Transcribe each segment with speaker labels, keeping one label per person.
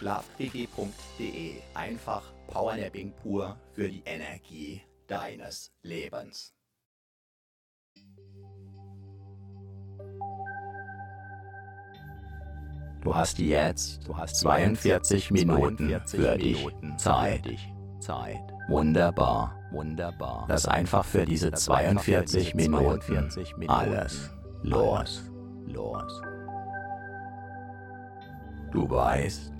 Speaker 1: Schlafquickie.de. Einfach Powernapping pur für die Energie deines Lebens. Du hast jetzt, du hast 42 Minuten 42 für dich Minuten Zeit. Zeit. Wunderbar, wunderbar. Lass einfach für diese 42 Minuten, 42 Minuten alles los, los. Du weißt,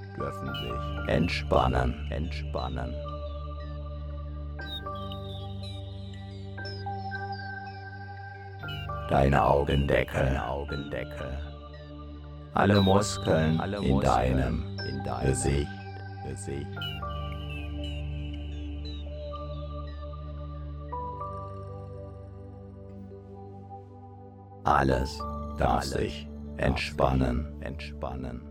Speaker 1: dürfen sich entspannen, entspannen. Deine Augendeckel, deine Augendeckel alle Muskeln, alle Muskeln in deinem, in deinem Gesicht. Gesicht. Alles darf sich entspannen, entspannen.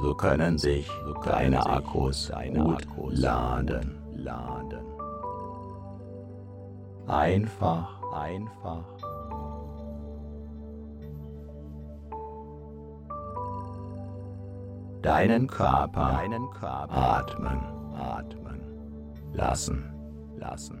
Speaker 1: So können sich
Speaker 2: So können
Speaker 1: deine Akkus
Speaker 2: deine
Speaker 1: gut
Speaker 2: Akkus
Speaker 1: laden.
Speaker 2: laden.
Speaker 1: Einfach
Speaker 2: Einfach
Speaker 1: deinen Körper
Speaker 2: deinen Körper
Speaker 1: atmen
Speaker 2: atmen
Speaker 1: lassen.
Speaker 2: lassen.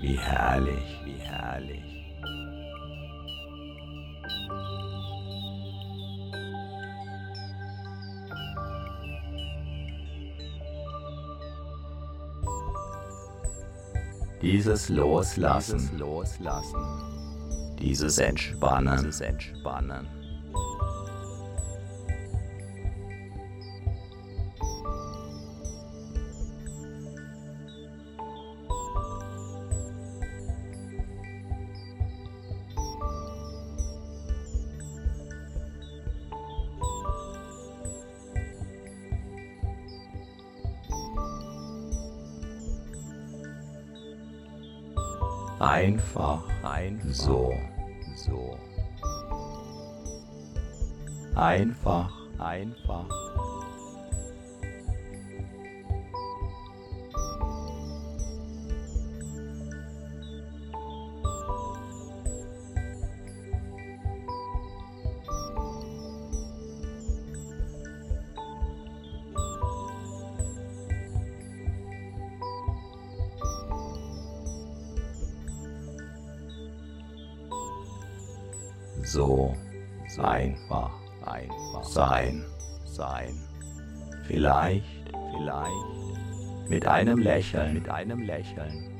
Speaker 1: Wie herrlich.
Speaker 2: Wie herrlich.
Speaker 1: Dieses Loslassen,
Speaker 2: Dieses Loslassen,
Speaker 1: dieses Entspannen,
Speaker 2: dieses Entspannen,
Speaker 1: einfach
Speaker 2: einfach
Speaker 1: so,
Speaker 2: so,
Speaker 1: einfach.
Speaker 2: Einfach
Speaker 1: einem Lächeln,
Speaker 2: mit einem Lächeln.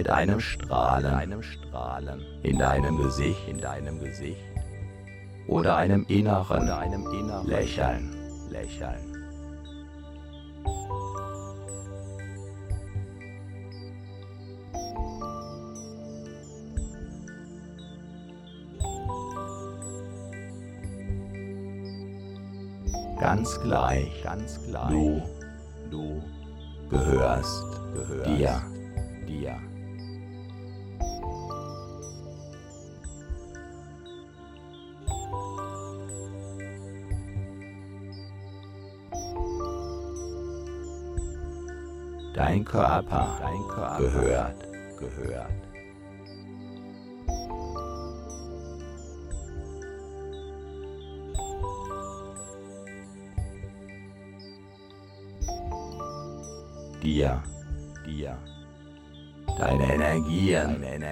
Speaker 1: mit einem Strahlen, einem Strahlen. In deinem Gesicht, in deinem Gesicht. Oder einem inneren, oder einem inneren Lächeln, Lächeln. Ganz gleich, ganz gleich. Du,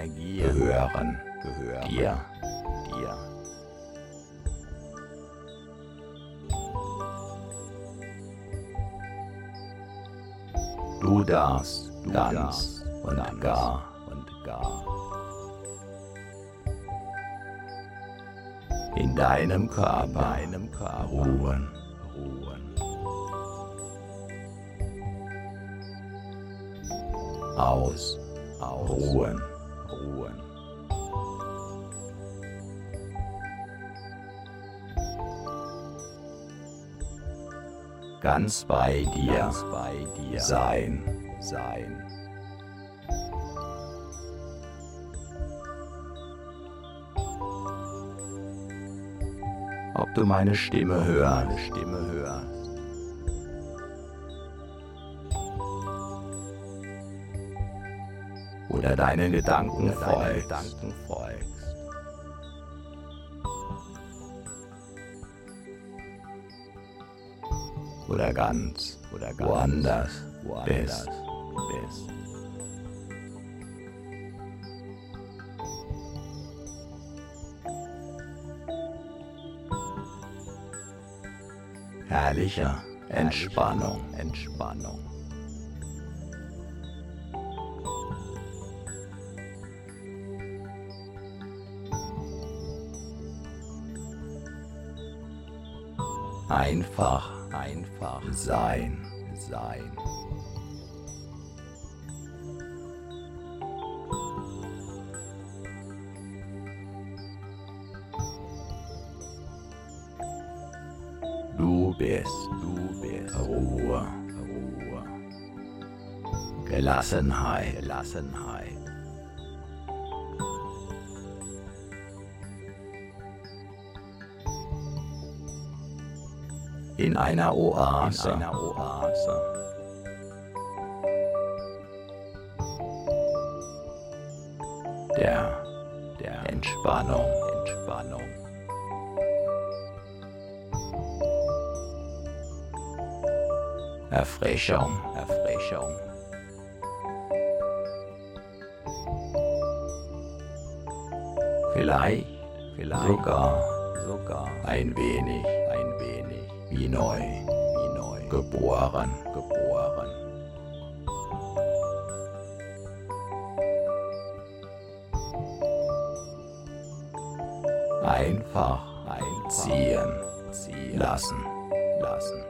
Speaker 1: gehören, gehören dir, dir. Du darfst du ganz darfst und ganz gar und gar in deinem Körper, deinem Körper ruhen, ruhen. Aus, aus, ruhen. Ganz bei dir, ganz bei dir sein, sein. Ob du meine Stimme hörst, Stimme hörst. Oder deinen Gedanken folgst. Oder ganz oder ganz woanders, woanders bist. bist. Herrlicher Entspannung, Entspannung. Einfach einfach sein, sein. Du bist, du bist Ruhe, Ruhe. Gelassenheit, Gelassenheit. In einer Oase. In einer Oase. Der, der Entspannung, Entspannung. Erfrischung, Erfrischung. Vielleicht, vielleicht sogar, sogar ein wenig wie neu, wie neu, geboren, geboren. Einfach einziehen, ziehen. Lassen, lassen.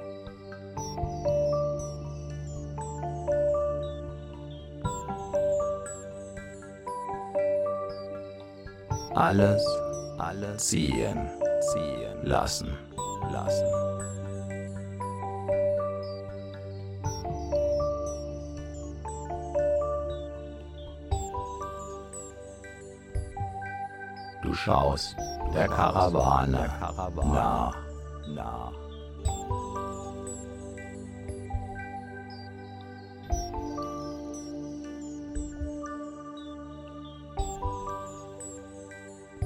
Speaker 1: Alles, alles ziehen, ziehen. Lassen, lassen. Schaust der Karawane. Nach, nach.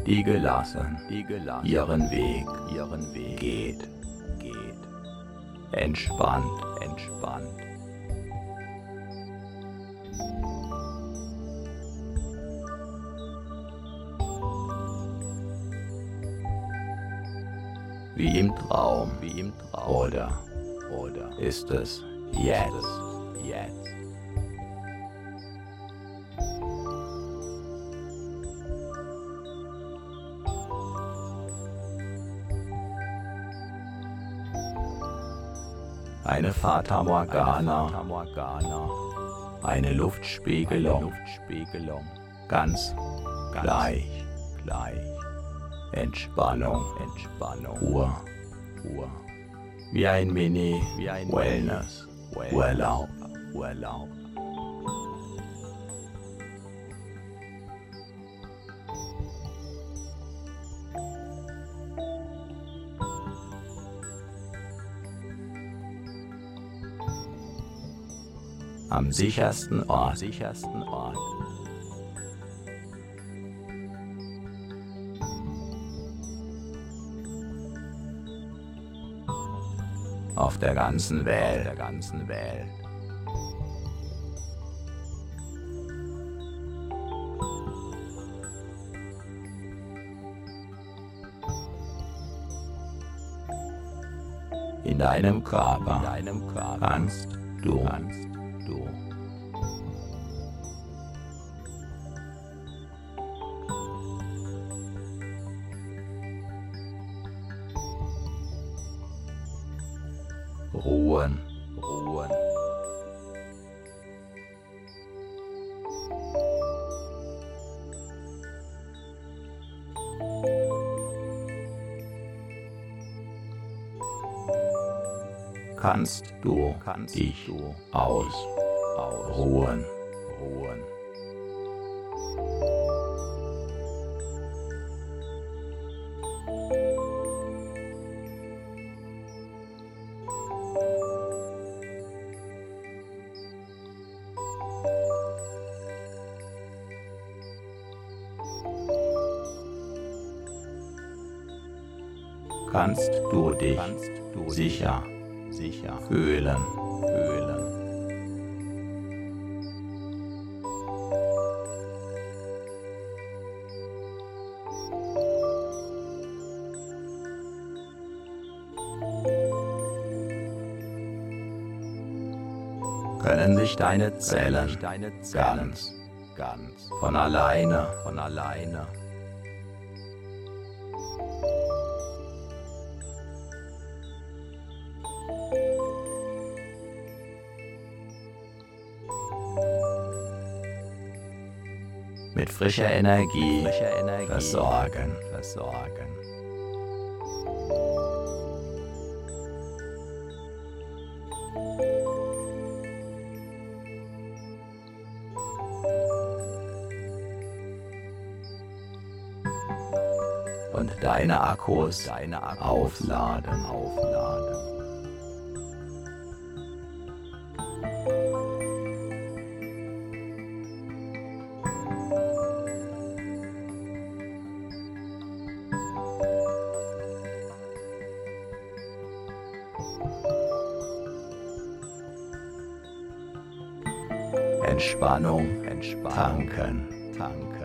Speaker 1: Die gelassen, die gelassen. Ihren Weg, ihren Weg. Geht, geht. Entspannt, entspannt. wie im Traum, wie im Traum. Oder, oder ist es jetzt, jetzt? Eine Fata Morgana, eine Luftspiegelung, eine Luftspiegelung. ganz gleich, gleich. Entspannung, Entspannung, Ruhe, Ruhe, wie ein Mini, wie ein Wellness, Urlaub, Urlaub. am sichersten Ort, sichersten Ort. Auf der ganzen Welt, der ganzen Welt. In deinem Körper, in deinem Körper kannst du, kannst kannst. Dich du aus, aus. Ruhen, kannst du dich sicher sicher fühlen, fühlen. Können sich deine Zellen ganz, ganz von alleine, von alleine frischer Energie, frischer Energie versorgen, versorgen. Und deine Akkus, deine Akkus aufladen, aufladen. Entspannung, tanken, tanken.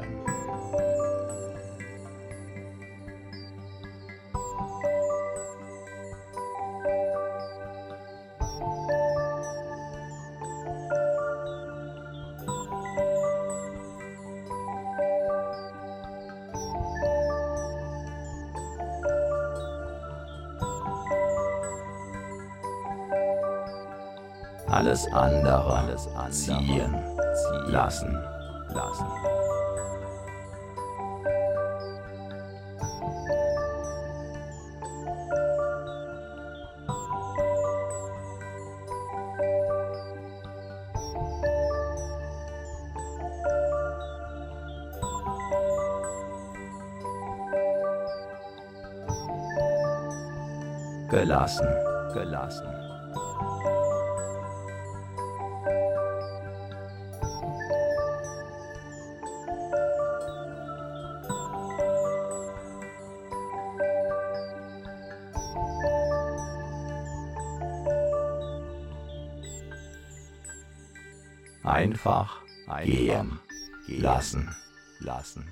Speaker 1: Einfach, gehen, gehen lassen, lassen.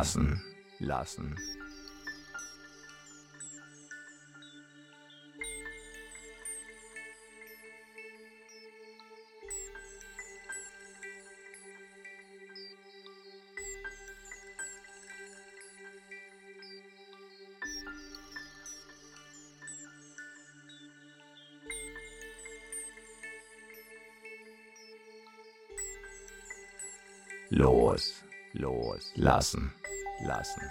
Speaker 1: Lassen, lassen. los, los, lassen, lassen.